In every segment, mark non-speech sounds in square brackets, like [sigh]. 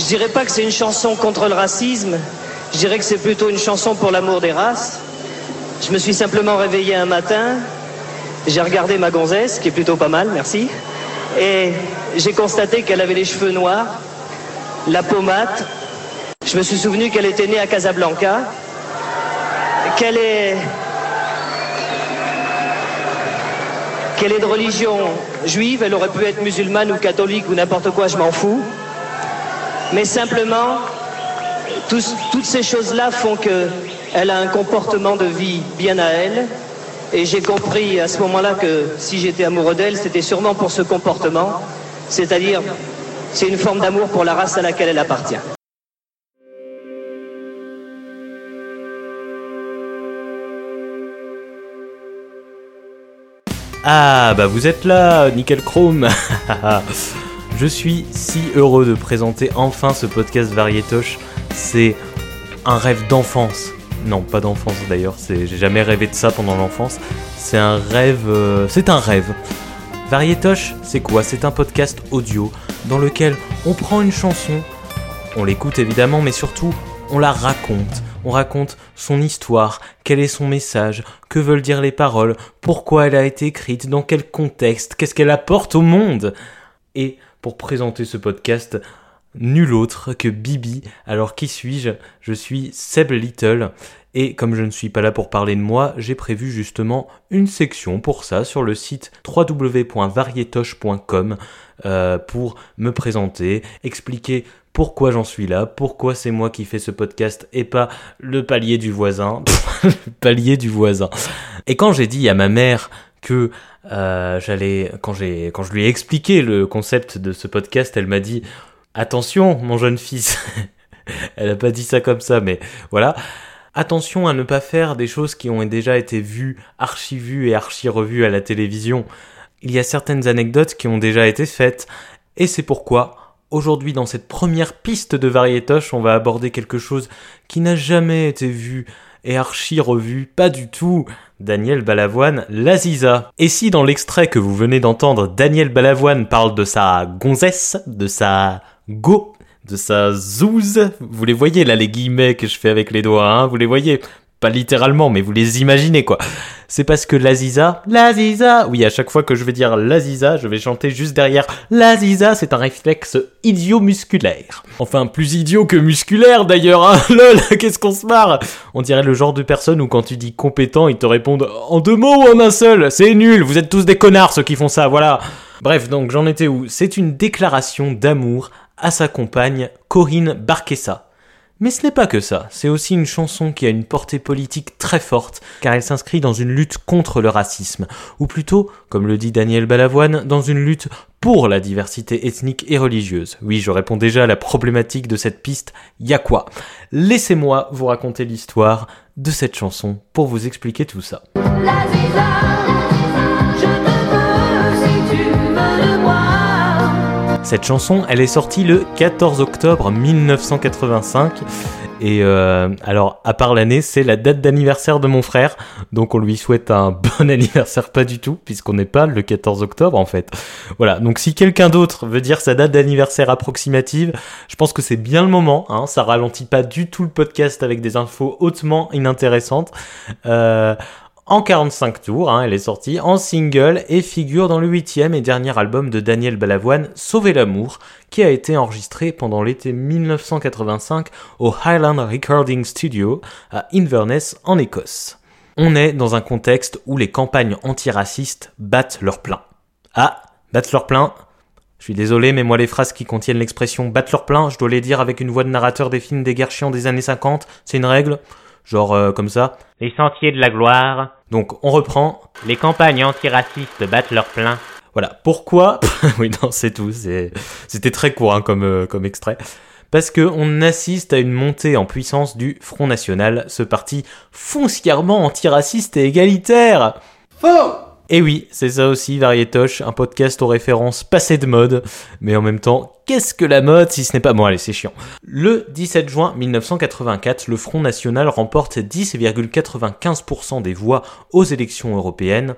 Je dirais pas que c'est une chanson contre le racisme, je dirais que c'est plutôt une chanson pour l'amour des races. Je me suis simplement réveillé un matin, j'ai regardé ma gonzesse, qui est plutôt pas mal, merci, et j'ai constaté qu'elle avait les cheveux noirs, la pommade. Je me suis souvenu qu'elle était née à Casablanca, qu'elle est qu'elle est de religion juive, elle aurait pu être musulmane ou catholique ou n'importe quoi, je m'en fous. Mais simplement, toutes ces choses-là font qu'elle a un comportement de vie bien à elle. Et j'ai compris à ce moment-là que si j'étais amoureux d'elle, c'était sûrement pour ce comportement. C'est-à-dire, c'est une forme d'amour pour la race à laquelle elle appartient. Ah bah vous êtes là, Nickel Chrome [laughs] Je suis si heureux de présenter enfin ce podcast Varietoche. C'est un rêve d'enfance. Non, pas d'enfance d'ailleurs, j'ai jamais rêvé de ça pendant l'enfance. C'est un rêve... Euh, c'est un rêve. Varietoche, c'est quoi? C'est un podcast audio dans lequel on prend une chanson, on l'écoute évidemment, mais surtout on la raconte. On raconte son histoire, quel est son message, que veulent dire les paroles, pourquoi elle a été écrite, dans quel contexte, qu'est-ce qu'elle apporte au monde. Et pour présenter ce podcast, nul autre que Bibi. Alors qui suis-je? Je suis Seb Little. Et comme je ne suis pas là pour parler de moi, j'ai prévu justement une section pour ça sur le site www.varietoche.com euh, pour me présenter, expliquer pourquoi j'en suis là, pourquoi c'est moi qui fais ce podcast et pas le palier du voisin. [laughs] le palier du voisin. Et quand j'ai dit à ma mère que euh, j'allais, quand j'ai, quand je lui ai expliqué le concept de ce podcast, elle m'a dit attention, mon jeune fils. [laughs] elle a pas dit ça comme ça, mais voilà. Attention à ne pas faire des choses qui ont déjà été vues, archi-vues et archi-revues à la télévision. Il y a certaines anecdotes qui ont déjà été faites, et c'est pourquoi Aujourd'hui, dans cette première piste de Varietoche, on va aborder quelque chose qui n'a jamais été vu et archi revu, pas du tout. Daniel Balavoine, l'Aziza. Et si dans l'extrait que vous venez d'entendre, Daniel Balavoine parle de sa gonzesse, de sa go, de sa zouze, vous les voyez là les guillemets que je fais avec les doigts, hein, vous les voyez pas littéralement, mais vous les imaginez quoi. C'est parce que l'Aziza, l'Aziza, oui, à chaque fois que je vais dire l'Aziza, je vais chanter juste derrière l'Aziza, c'est un réflexe idiot musculaire. Enfin, plus idiot que musculaire d'ailleurs, hein, [laughs] lol, qu'est-ce qu'on se marre On dirait le genre de personne où quand tu dis compétent, ils te répondent en deux mots ou en un seul, c'est nul, vous êtes tous des connards ceux qui font ça, voilà. Bref, donc j'en étais où C'est une déclaration d'amour à sa compagne Corinne Barquessa. Mais ce n'est pas que ça, c'est aussi une chanson qui a une portée politique très forte, car elle s'inscrit dans une lutte contre le racisme, ou plutôt, comme le dit Daniel Balavoine, dans une lutte pour la diversité ethnique et religieuse. Oui, je réponds déjà à la problématique de cette piste, y a quoi? Laissez-moi vous raconter l'histoire de cette chanson pour vous expliquer tout ça. Cette chanson, elle est sortie le 14 octobre 1985. Et euh, alors, à part l'année, c'est la date d'anniversaire de mon frère. Donc on lui souhaite un [laughs] bon anniversaire, pas du tout, puisqu'on n'est pas le 14 octobre en fait. Voilà, donc si quelqu'un d'autre veut dire sa date d'anniversaire approximative, je pense que c'est bien le moment. Hein, ça ralentit pas du tout le podcast avec des infos hautement inintéressantes. Euh, en 45 tours, hein, elle est sortie en single et figure dans le huitième et dernier album de Daniel Balavoine, Sauver l'amour, qui a été enregistré pendant l'été 1985 au Highland Recording Studio à Inverness en Écosse. On est dans un contexte où les campagnes antiracistes battent leur plein. Ah, battent leur plein, je suis désolé, mais moi les phrases qui contiennent l'expression battre leur plein, je dois les dire avec une voix de narrateur des films des guerres chiants des années 50, c'est une règle? Genre euh, comme ça. Les sentiers de la gloire. Donc on reprend. Les campagnes antiracistes battent leur plein. Voilà. Pourquoi? [laughs] Oui, non, c'est tout. C'était très court hein, comme, euh, comme extrait. Parce que on assiste à une montée en puissance du Front National, ce parti foncièrement antiraciste et égalitaire. Faux et oui, c'est ça aussi, Varietoche, un podcast aux références passées de mode, mais en même temps, qu'est-ce que la mode si ce n'est pas... Bon allez, c'est chiant. Le 17 juin 1984, le Front National remporte 10,95% des voix aux élections européennes.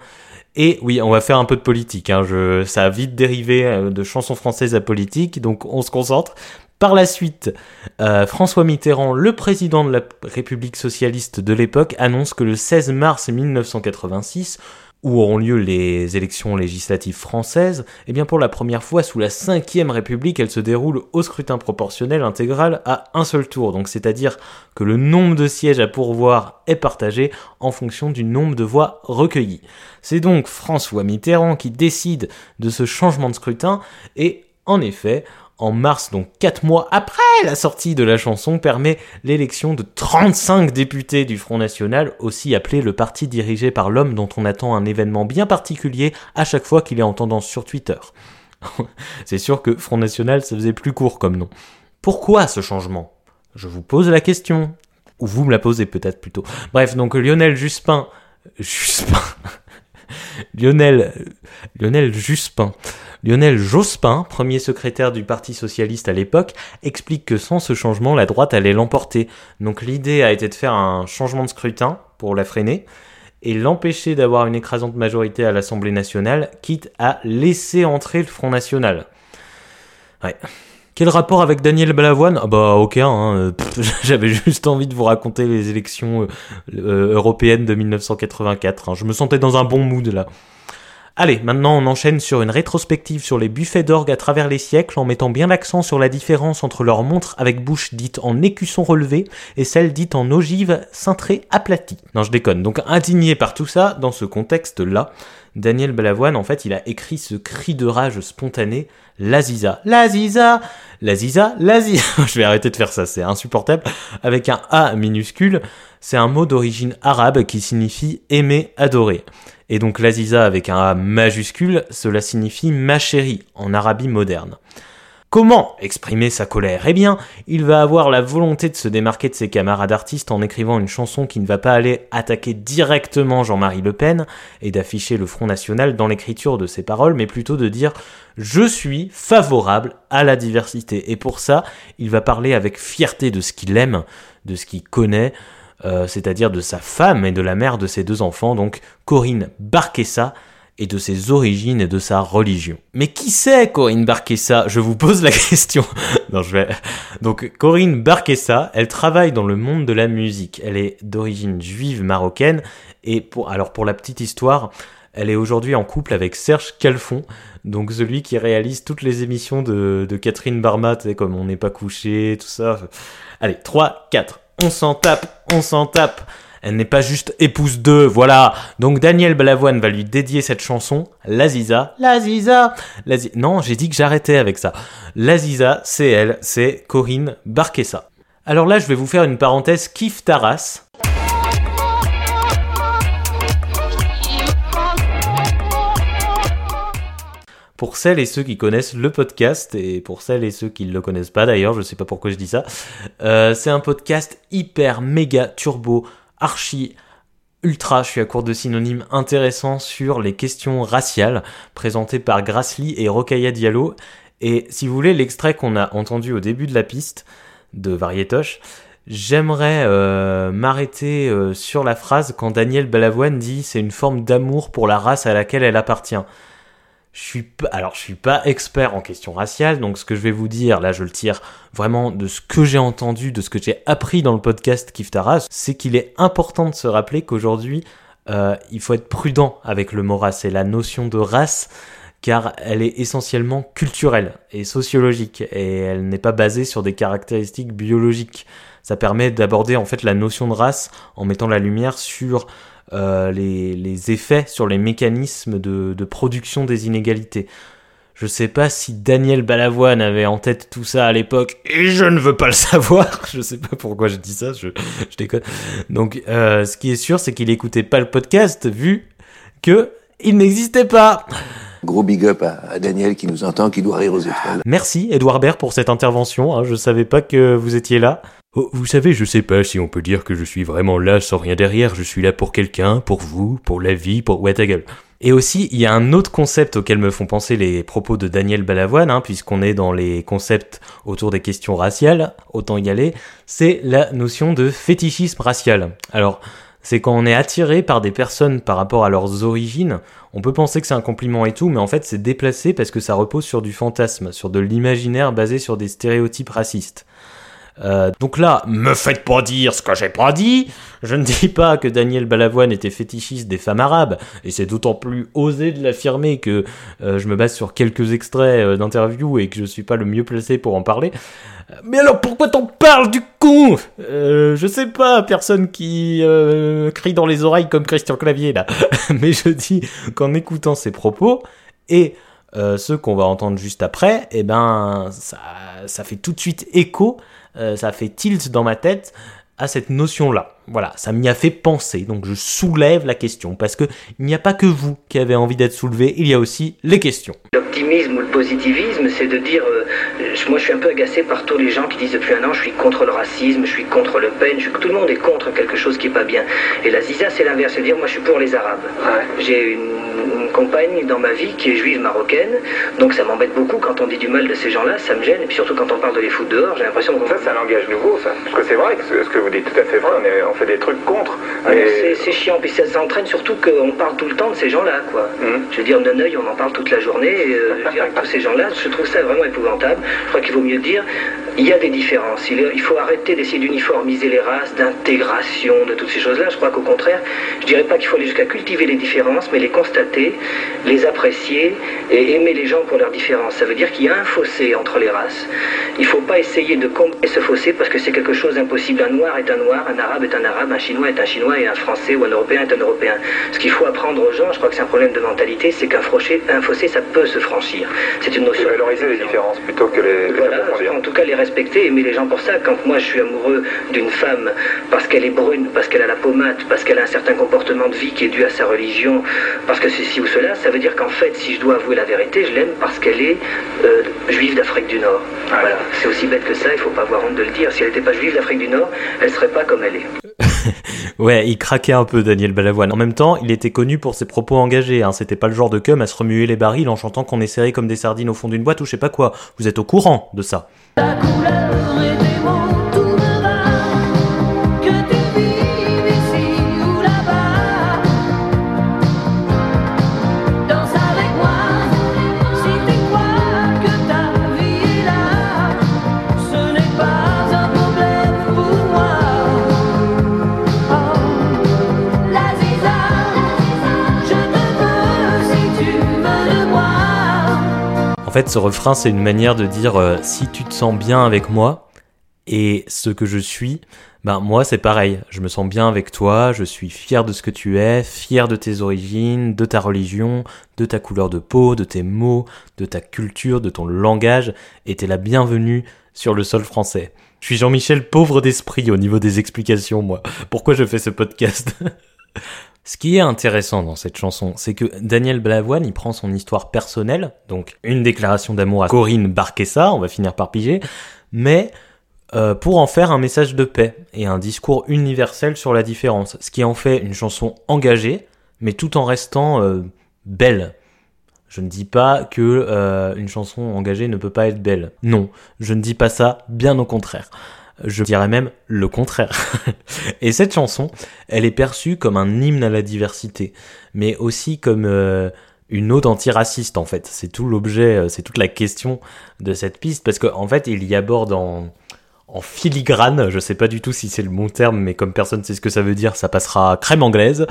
Et oui, on va faire un peu de politique, hein. Ça a vite dérivé euh, de chansons françaises à politique, donc on se concentre Par la suite, euh, François Mitterrand, le président de la République socialiste de l'époque, annonce que le 16 mars 1986, où auront lieu les élections législatives françaises, eh bien pour la première fois sous la Ve République, elle se déroule au scrutin proportionnel intégral à un seul tour. Donc c'est-à-dire que le nombre de sièges à pourvoir est partagé en fonction du nombre de voix recueillies. C'est donc François Mitterrand qui décide de ce changement de scrutin et en effet, en mars, donc 4 mois après la sortie de la chanson, permet l'élection de 35 députés du Front National, aussi appelé le parti dirigé par l'homme dont on attend un événement bien particulier à chaque fois qu'il est en tendance sur Twitter. [laughs] C'est sûr que Front National, ça faisait plus court comme nom. Pourquoi ce changement? Je vous pose la question. Ou vous me la posez peut-être plutôt. Bref, donc Lionel Juspin... [laughs] Juspin... Lionel... Lionel Lionel Jospin, premier secrétaire du Parti socialiste à l'époque, explique que sans ce changement, la droite allait l'emporter. Donc l'idée a été de faire un changement de scrutin pour la freiner et l'empêcher d'avoir une écrasante majorité à l'Assemblée nationale, quitte à laisser entrer le Front National. Ouais. Quel rapport avec Daniel Balavoine? Ah bah aucun, hein. [laughs] j'avais juste envie de vous raconter les élections euh, euh, européennes de 1984. Hein. Je me sentais dans un bon mood là. Allez, maintenant on enchaîne sur une rétrospective sur les buffets d'orgue à travers les siècles en mettant bien l'accent sur la différence entre leur montre avec bouche dite en écusson relevé et celle dite en ogive cintrée aplatie. Non, je déconne. Donc indigné par tout ça, dans ce contexte-là, Daniel Balavoine, en fait, il a écrit ce cri de rage spontané, L'Aziza, L'Aziza, L'Aziza, L'Aziza. [laughs] je vais arrêter de faire ça, c'est insupportable. Avec un A minuscule, c'est un mot d'origine arabe qui signifie aimer, adorer. Et donc l'Aziza avec un A majuscule, cela signifie ma chérie en Arabie moderne. Comment exprimer sa colère Eh bien, il va avoir la volonté de se démarquer de ses camarades artistes en écrivant une chanson qui ne va pas aller attaquer directement Jean-Marie Le Pen et d'afficher le Front National dans l'écriture de ses paroles, mais plutôt de dire je suis favorable à la diversité. Et pour ça, il va parler avec fierté de ce qu'il aime, de ce qu'il connaît, euh, c'est-à-dire de sa femme et de la mère de ses deux enfants, donc Corinne Barquessa, et de ses origines et de sa religion. Mais qui c'est Corinne Barquessa? Je vous pose la [laughs] question. Donc Corinne Barquessa, elle travaille dans le monde de la musique. Elle est d'origine juive marocaine et pour alors pour la petite histoire, elle est aujourd'hui en couple avec Serge Calfon, donc celui qui réalise toutes les émissions de, de Catherine Barma, comme On n'est pas couché, tout ça. Allez, 3, 4 on s'en tape, on s'en tape. Elle n'est pas juste épouse d'eux, voilà. Donc Daniel Balavoine va lui dédier cette chanson, L'Aziza. L'Aziza. Non, j'ai dit que j'arrêtais avec ça. L'Aziza, c'est elle, c'est Corinne Barquessa. Alors là, je vais vous faire une parenthèse kiff Taras. pour celles et ceux qui connaissent le podcast, et pour celles et ceux qui ne le connaissent pas d'ailleurs, je sais pas pourquoi je dis ça, euh, c'est un podcast hyper méga turbo, archi ultra, je suis à court de synonymes intéressants sur les questions raciales, présenté par Grassley et Rokaya Diallo. Et si vous voulez, l'extrait qu'on a entendu au début de la piste de Varietoche, J'aimerais euh, m'arrêter euh, sur la phrase quand Daniel Balavoine dit c'est une forme d'amour pour la race à laquelle elle appartient. Je suis pas, alors je suis pas expert en question raciale, donc ce que je vais vous dire, là je le tire vraiment de ce que j'ai entendu, de ce que j'ai appris dans le podcast Kif Taras, c'est qu'il est important de se rappeler qu'aujourd'hui, euh, il faut être prudent avec le mot race et la notion de race, car elle est essentiellement culturelle et sociologique, et elle n'est pas basée sur des caractéristiques biologiques. Ça permet d'aborder en fait la notion de race en mettant la lumière sur euh, les, effets sur les mécanismes de, production des inégalités. Je sais pas si Daniel Balavoine avait en tête tout ça à l'époque, et je ne veux pas le savoir. [laughs] je sais pas pourquoi je dis ça, je, déconne. Donc, euh, ce qui est sûr, c'est qu'il écoutait pas le podcast, vu que il n'existait pas. Gros big up à, Daniel qui nous entend, qui doit rire aux étoiles. Merci Edouard Baird pour cette intervention. Hein. Je savais pas que vous étiez là. Oh, vous savez, je sais pas si on peut dire que je suis vraiment là sans rien derrière, je suis là pour quelqu'un, pour vous, pour la vie, pour... Ouais, ta gueule. Et aussi, il y a un autre concept auquel me font penser les propos de Daniel Balavoine, hein, puisqu'on est dans les concepts autour des questions raciales, autant y aller, c'est la notion de fétichisme racial. Alors, c'est quand on est attiré par des personnes par rapport à leurs origines, on peut penser que c'est un compliment et tout, mais en fait c'est déplacé parce que ça repose sur du fantasme, sur de l'imaginaire basé sur des stéréotypes racistes. Euh, donc là, me faites pas dire ce que j'ai pas dit. Je ne dis pas que Daniel Balavoine était fétichiste des femmes arabes, et c'est d'autant plus osé de l'affirmer que euh, je me base sur quelques extraits euh, d'interviews et que je suis pas le mieux placé pour en parler. Mais alors pourquoi t'en parles du coup Je sais pas, personne qui crie dans les oreilles comme Christian Clavier là. [laughs] Mais je dis qu'en écoutant ses propos et ceux qu'on va entendre juste après, eh ben ça, ça fait tout de suite écho, euh, ça fait tilt dans ma tête à cette notion-là. Voilà, ça m'y a fait penser, donc je soulève la question, parce que il n'y a pas que vous qui avez envie d'être soulevé, il y a aussi les questions. L'optimisme ou le positivisme, c'est de dire, euh, je- moi je suis un peu agacé par tous les gens qui disent depuis un an, je suis contre le racisme, je suis contre Le Pen, je suis- tout le monde est contre quelque chose qui est pas bien. Et la Ziza, c'est l'inverse, c'est de dire, moi je suis pour les Arabes. J'ai une, une compagne dans ma vie qui est juive marocaine, donc ça m'embête beaucoup quand on dit du mal de ces gens-là, ça me gêne, et puis surtout quand on parle de les foutre dehors, j'ai l'impression qu'on Ça, c'est un langage nouveau, ça. Parce que c'est vrai que ce ce que vous dites tout à fait vrai, on, est- on fait des trucs contre. Ah mais- c'est- chiant, puis ça, ça entraîne surtout qu'on parle tout le temps de ces gens-là, quoi. Mhm. Je veux dire, Neneuil, on en parle toute la journée, et, euh, je veux dire, avec tous ces gens-là, je trouve ça vraiment épouvantable. Je crois qu'il vaut mieux dire, il y a des différences. Il, faut arrêter d'essayer d'uniformiser les races, d'intégration, de toutes ces choses-là. Je crois qu'au contraire, je dirais pas qu'il faut aller jusqu'à cultiver les différences, mais les constater, les apprécier et aimer les gens pour leurs différences. Ça veut dire qu'il y a un fossé entre les races. Il faut pas essayer de combler ce fossé parce que c'est quelque chose d'impossible. Un noir est un noir, un arabe est un arabe, un chinois est un chinois et un français ou un européen est un européen. Ce qu'il faut apprendre aux gens, je crois que c'est un problème de mentalité, c'est qu'un fossé, un fossé, ça peut se franchir. C'est une Et notion. valoriser les différences plutôt que les, Voilà, en tout cas les respecter, aimer les gens pour ça. Quand moi je suis amoureux d'une femme parce qu'elle est brune, parce qu'elle a la pommade, parce qu'elle a un certain comportement de vie qui est dû à sa religion, parce que ceci ou cela, ça veut dire qu'en fait, si je dois avouer la vérité, je l'aime parce qu'elle est euh, juive d'Afrique du Nord. Voilà, c'est aussi bête que ça, il faut pas avoir honte de le dire. Si elle n'était pas juive d'Afrique du Nord, elle serait pas comme elle est. Ouais, il craquait un peu Daniel Balavoine. En même temps, il était connu pour ses propos engagés. Hein. C'était pas le genre de cum à se remuer les barils en chantant qu'on est serré comme des sardines au fond d'une boîte ou je sais pas quoi. Vous êtes au courant de ça. Fait, ce refrain, c'est une manière de dire euh, si tu te sens bien avec moi et ce que je suis, ben moi c'est pareil. Je me sens bien avec toi, je suis fier de ce que tu es, fier de tes origines, de ta religion, de ta couleur de peau, de tes mots, de ta culture, de ton langage, et t'es la bienvenue sur le sol français. Je suis Jean-Michel pauvre d'esprit au niveau des explications, moi. Pourquoi je fais ce podcast? Ce qui est intéressant dans cette chanson, c'est que Daniel Balavoine, il prend son histoire personnelle, donc une déclaration d'amour à Corinne Barquessa, on va finir par piger, mais euh, pour en faire un message de paix et un discours universel sur la différence, ce qui en fait une chanson engagée, mais tout en restant euh, belle. Je ne dis pas que euh, une chanson engagée ne peut pas être belle. Non, je ne dis pas ça, bien au contraire. Je dirais même le contraire. [laughs] et cette chanson, elle est perçue comme un hymne à la diversité, mais aussi comme euh, une ode antiraciste en fait. C'est tout l'objet, euh, c'est toute la question de cette piste, parce qu'en en fait, il y aborde en, en filigrane, je sais pas du tout si c'est le bon terme, mais comme personne sait ce que ça veut dire, ça passera crème anglaise,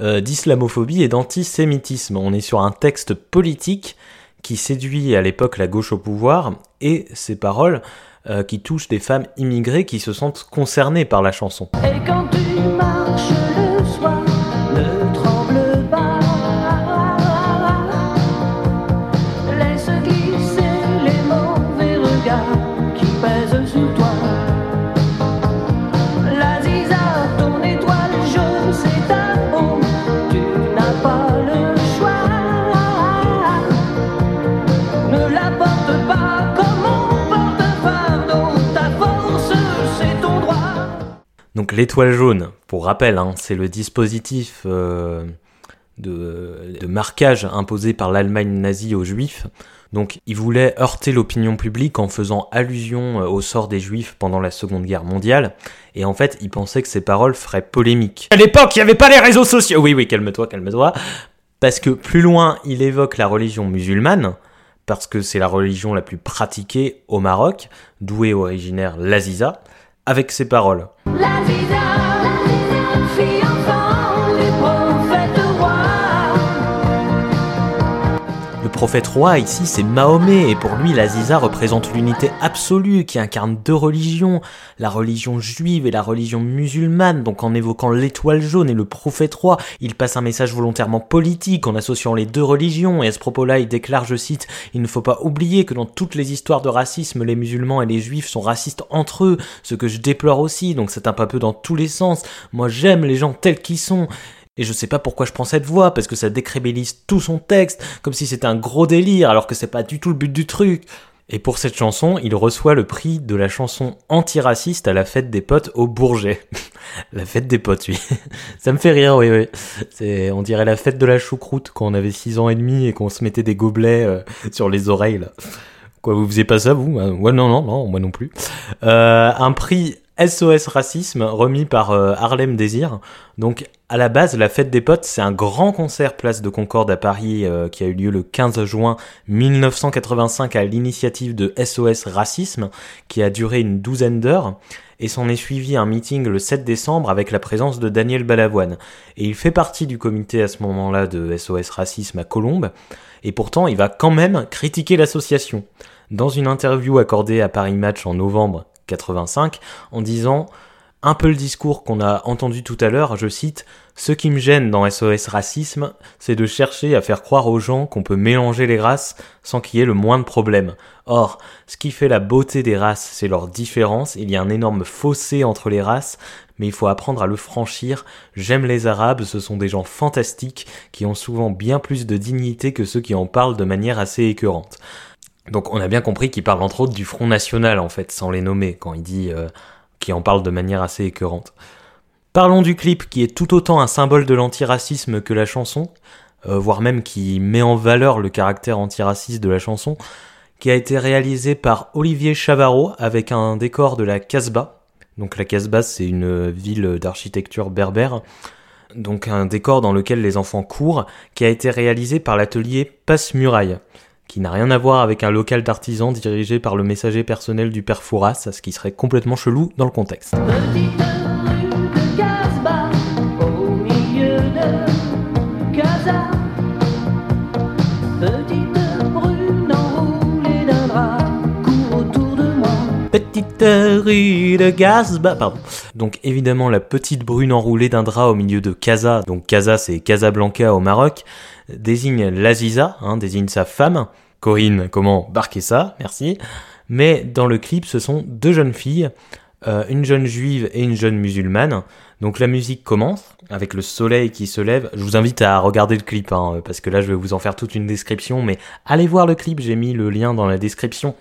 euh, d'islamophobie et d'antisémitisme. On est sur un texte politique qui séduit à l'époque la gauche au pouvoir, et ces paroles euh, qui touchent des femmes immigrées qui se sentent concernées par la chanson. L'étoile jaune, pour rappel, hein, c'est le dispositif euh, de, de marquage imposé par l'Allemagne nazie aux juifs Donc il voulait heurter l'opinion publique en faisant allusion euh, au sort des juifs pendant la Seconde Guerre mondiale. Et en fait, il pensait que ses paroles feraient polémique. À l'époque, il n'y avait pas les réseaux sociaux. Oui, oui, calme-toi, calme-toi. Parce que plus loin, il évoque la religion musulmane, parce que c'est la religion la plus pratiquée au Maroc, d'où est originaire l'Aziza, avec ses paroles. Prophète roi ici c'est Mahomet et pour lui l'Aziza représente l'unité absolue qui incarne deux religions, la religion juive et la religion musulmane. Donc en évoquant l'étoile jaune et le prophète roi, il passe un message volontairement politique en associant les deux religions et à ce propos-là il déclare, je cite, il ne faut pas oublier que dans toutes les histoires de racisme, les musulmans et les juifs sont racistes entre eux, ce que je déplore aussi, donc c'est un peu dans tous les sens. Moi j'aime les gens tels qu'ils sont. Et je sais pas pourquoi je prends cette voix, parce que ça décrédibilise tout son texte, comme si c'était un gros délire, alors que c'est pas du tout le but du truc. Et pour cette chanson, il reçoit le prix de la chanson antiraciste à la fête des potes au Bourget. [laughs] la fête des potes, oui. [laughs] ça me fait rire, oui, oui. On dirait la fête de la choucroute quand on avait 6 ans et demi et qu'on se mettait des gobelets euh, sur les oreilles, là. Quoi, vous faisiez pas ça, vous? Euh, Ouais, non, non, non, moi non plus. Euh, un prix SOS Racisme remis par euh, Harlem Désir. Donc, à la base, la fête des potes, c'est un grand concert place de Concorde à Paris euh, qui a eu lieu le 15 juin 1985 à l'initiative de SOS Racisme, qui a duré une douzaine d'heures. Et s'en est suivi un meeting le 7 décembre avec la présence de Daniel Balavoine. Et il fait partie du comité à ce moment-là de SOS Racisme à Colombes. Et pourtant, il va quand même critiquer l'association. Dans une interview accordée à Paris Match en novembre 85, en disant un peu le discours qu'on a entendu tout à l'heure, je cite, Ce qui me gêne dans SOS Racisme, c'est de chercher à faire croire aux gens qu'on peut mélanger les races sans qu'il y ait le moins de problèmes. Or, ce qui fait la beauté des races, c'est leur différence, il y a un énorme fossé entre les races, mais il faut apprendre à le franchir. J'aime les Arabes, ce sont des gens fantastiques qui ont souvent bien plus de dignité que ceux qui en parlent de manière assez écœurante. Donc on a bien compris qu'il parle entre autres du Front National en fait, sans les nommer, quand il dit euh, qu'il en parle de manière assez écœurante. Parlons du clip qui est tout autant un symbole de l'antiracisme que la chanson, euh, voire même qui met en valeur le caractère antiraciste de la chanson, qui a été réalisé par Olivier Chavarot avec un décor de la Casbah. Donc la Casbah c'est une ville d'architecture berbère, donc un décor dans lequel les enfants courent, qui a été réalisé par l'atelier Passe-Muraille qui n'a rien à voir avec un local d'artisans dirigé par le messager personnel du père Fouras, ce qui serait complètement chelou dans le contexte. Petite rue de. Petite rue Casbah, pardon. Donc évidemment la petite brune enroulée d'un drap au milieu de Casa, donc Casa c'est Casablanca au Maroc, désigne l'Aziza, hein, désigne sa femme. Corinne, comment barquer ça? Merci. Mais dans le clip, ce sont deux jeunes filles, euh, une jeune juive et une jeune musulmane. Donc la musique commence avec le soleil qui se lève. Je vous invite à regarder le clip hein, parce que là je vais vous en faire toute une description. Mais allez voir le clip, j'ai mis le lien dans la description.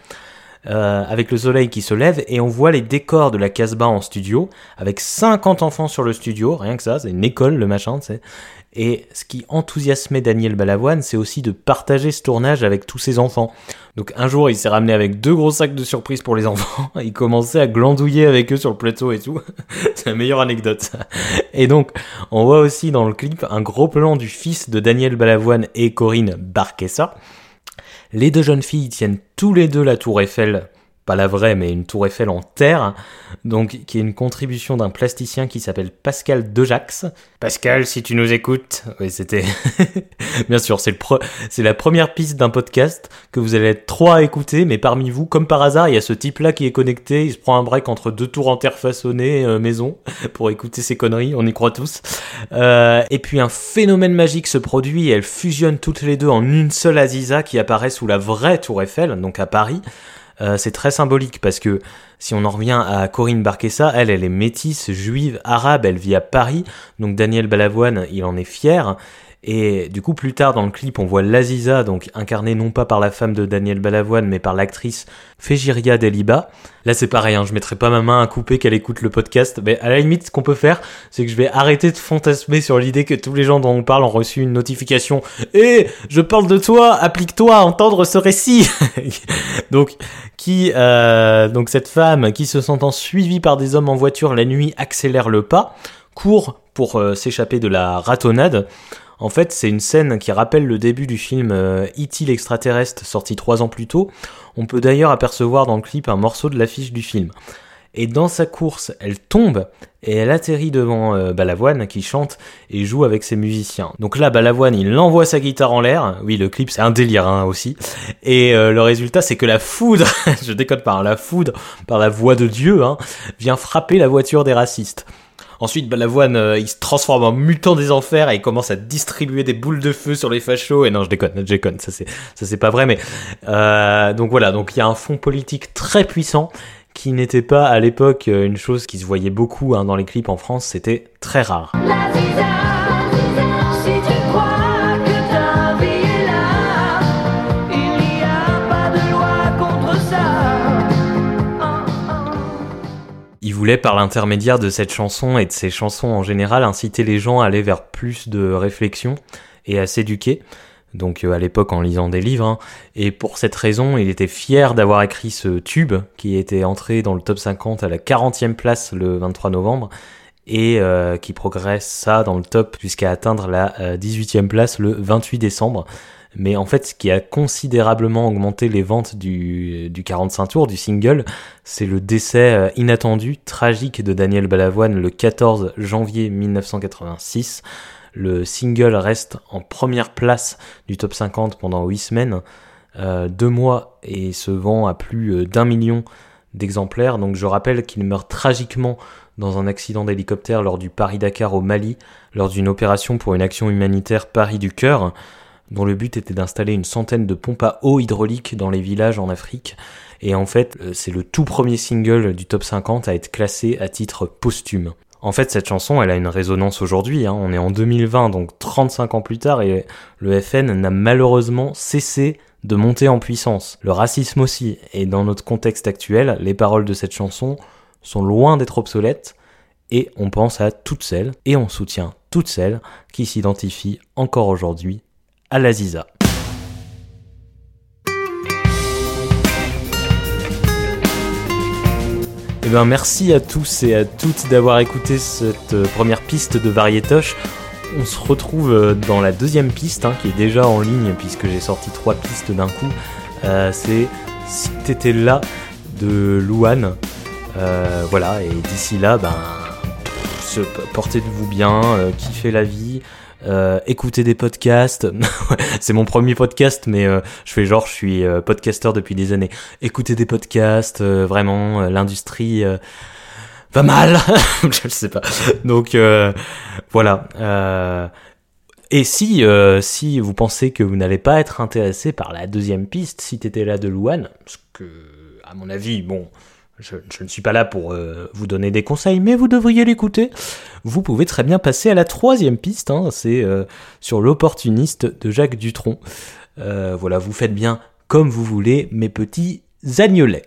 Euh, avec le soleil qui se lève et on voit les décors de la Casbah en studio avec 50 enfants sur le studio, rien que ça, c'est une école le machin, tu sais. Et ce qui enthousiasmait Daniel Balavoine, c'est aussi de partager ce tournage avec tous ses enfants. Donc un jour, il s'est ramené avec deux gros sacs de surprise pour les enfants. [laughs] Il commençait à glandouiller avec eux sur le plateau et tout. [laughs] c'est la meilleure anecdote. Et donc, on voit aussi dans le clip un gros plan du fils de Daniel Balavoine et Corinne Barquessa. Les deux jeunes filles tiennent tous les deux la tour Eiffel, pas la vraie, mais une tour Eiffel en terre, donc qui est une contribution d'un plasticien qui s'appelle Pascal Dejax. Pascal, si tu nous écoutes, oui, c'était [laughs] bien sûr, c'est le pre- c'est la première piste d'un podcast que vous allez être trois à écouter, mais parmi vous, comme par hasard, il y a ce type-là qui est connecté, il se prend un break entre deux tours en terre façonnées euh, maison [laughs] pour écouter ces conneries, on y croit tous. Euh, et puis un phénomène magique se produit et elles fusionnent toutes les deux en une seule Aziza qui apparaît sous la vraie tour Eiffel, donc à Paris. Euh, c'est très symbolique parce que si on en revient à Corinne Barquessa, elle, elle est métisse, juive, arabe, elle vit à Paris, donc Daniel Balavoine, il en est fier. Et du coup, plus tard dans le clip, on voit Laziza, donc incarnée non pas par la femme de Daniel Balavoine, mais par l'actrice Fégiria Deliba. Là, c'est pareil, hein, je mettrai pas ma main à couper qu'elle écoute le podcast. Mais à la limite, ce qu'on peut faire, c'est que je vais arrêter de fantasmer sur l'idée que tous les gens dont on parle ont reçu une notification. Eh, je parle de toi, applique-toi à entendre ce récit. [laughs] donc, qui, euh, donc cette femme qui se sentant suivie par des hommes en voiture la nuit accélère le pas, court pour euh, s'échapper de la ratonnade. En fait, c'est une scène qui rappelle le début du film euh, E.T. l'extraterrestre, sorti trois ans plus tôt. On peut d'ailleurs apercevoir dans le clip un morceau de l'affiche du film. Et dans sa course, elle tombe et elle atterrit devant euh, Balavoine qui chante et joue avec ses musiciens. Donc là, Balavoine, il envoie sa guitare en l'air. Oui, le clip, c'est un délire hein, aussi. Et euh, le résultat, c'est que la foudre, [laughs] je décode par la foudre, par la voix de Dieu, hein, vient frapper la voiture des racistes. Ensuite, Balavoine, euh, il se transforme en mutant des enfers et il commence à distribuer des boules de feu sur les fachos. Et non, je déconne, je déconne, ça c'est, ça c'est pas vrai, mais euh, donc voilà, donc il y a un fond politique très puissant qui n'était pas à l'époque euh, une chose qui se voyait beaucoup hein, dans les clips en France, c'était très rare. La Il voulait, par l'intermédiaire de cette chanson et de ses chansons en général, inciter les gens à aller vers plus de réflexion et à s'éduquer. Donc euh, à l'époque en lisant des livres. hein. Et pour cette raison, il était fier d'avoir écrit ce tube qui était entré dans le top 50 à la 40e place le 23 novembre et euh, qui progresse ça dans le top jusqu'à atteindre la euh, 18e place le 28 décembre. Mais en fait, ce qui a considérablement augmenté les ventes du, du 45 tours, du single, c'est le décès euh, inattendu, tragique de Daniel Balavoine le 14 janvier 1986. Le single reste en première place du top 50 pendant 8 semaines, euh, deux mois, et se vend à plus euh, d'un million d'exemplaires. Donc je rappelle qu'il meurt tragiquement dans un accident d'hélicoptère lors du Paris-Dakar au Mali, lors d'une opération pour une action humanitaire Paris du Cœur, dont le but était d'installer une centaine de pompes à eau hydraulique dans les villages en Afrique. Et en fait, euh, c'est le tout premier single du top 50 à être classé à titre posthume. En fait, cette chanson, elle a une résonance aujourd'hui. hein. On est en 2020, donc 35 ans plus tard, et le FN n'a malheureusement cessé de monter en puissance. Le racisme aussi. Et dans notre contexte actuel, les paroles de cette chanson sont loin d'être obsolètes. Et on pense à toutes celles, et on soutient toutes celles qui s'identifient encore aujourd'hui Eh ben, merci à tous et à toutes d'avoir écouté cette euh, première piste de Variétoche. On se retrouve euh, dans la deuxième piste, hein, qui est déjà en ligne, puisque j'ai sorti trois pistes d'un coup. Euh, c'est Si t'étais là de Louane. Euh, voilà, et d'ici là, ben, portez-vous bien, kiffez la vie. Euh, écoutez des podcasts, [laughs] c'est mon premier podcast, mais euh, je fais genre je suis euh, podcasteur depuis des années. Écoutez des podcasts, euh, vraiment l'industrie va mal, [laughs] je ne sais pas. Donc voilà. et si si vous pensez que vous n'allez pas être intéressé par la deuxième piste, si t'étais là de Louane, parce que à mon avis, bon, je, ne suis pas là pour euh, vous donner des conseils, mais vous devriez l'écouter. Vous pouvez très bien passer à la troisième piste, hein, c'est euh, sur l'opportuniste de Jacques Dutronc. Euh, voilà, vous faites bien comme vous voulez, mes petits agnolets.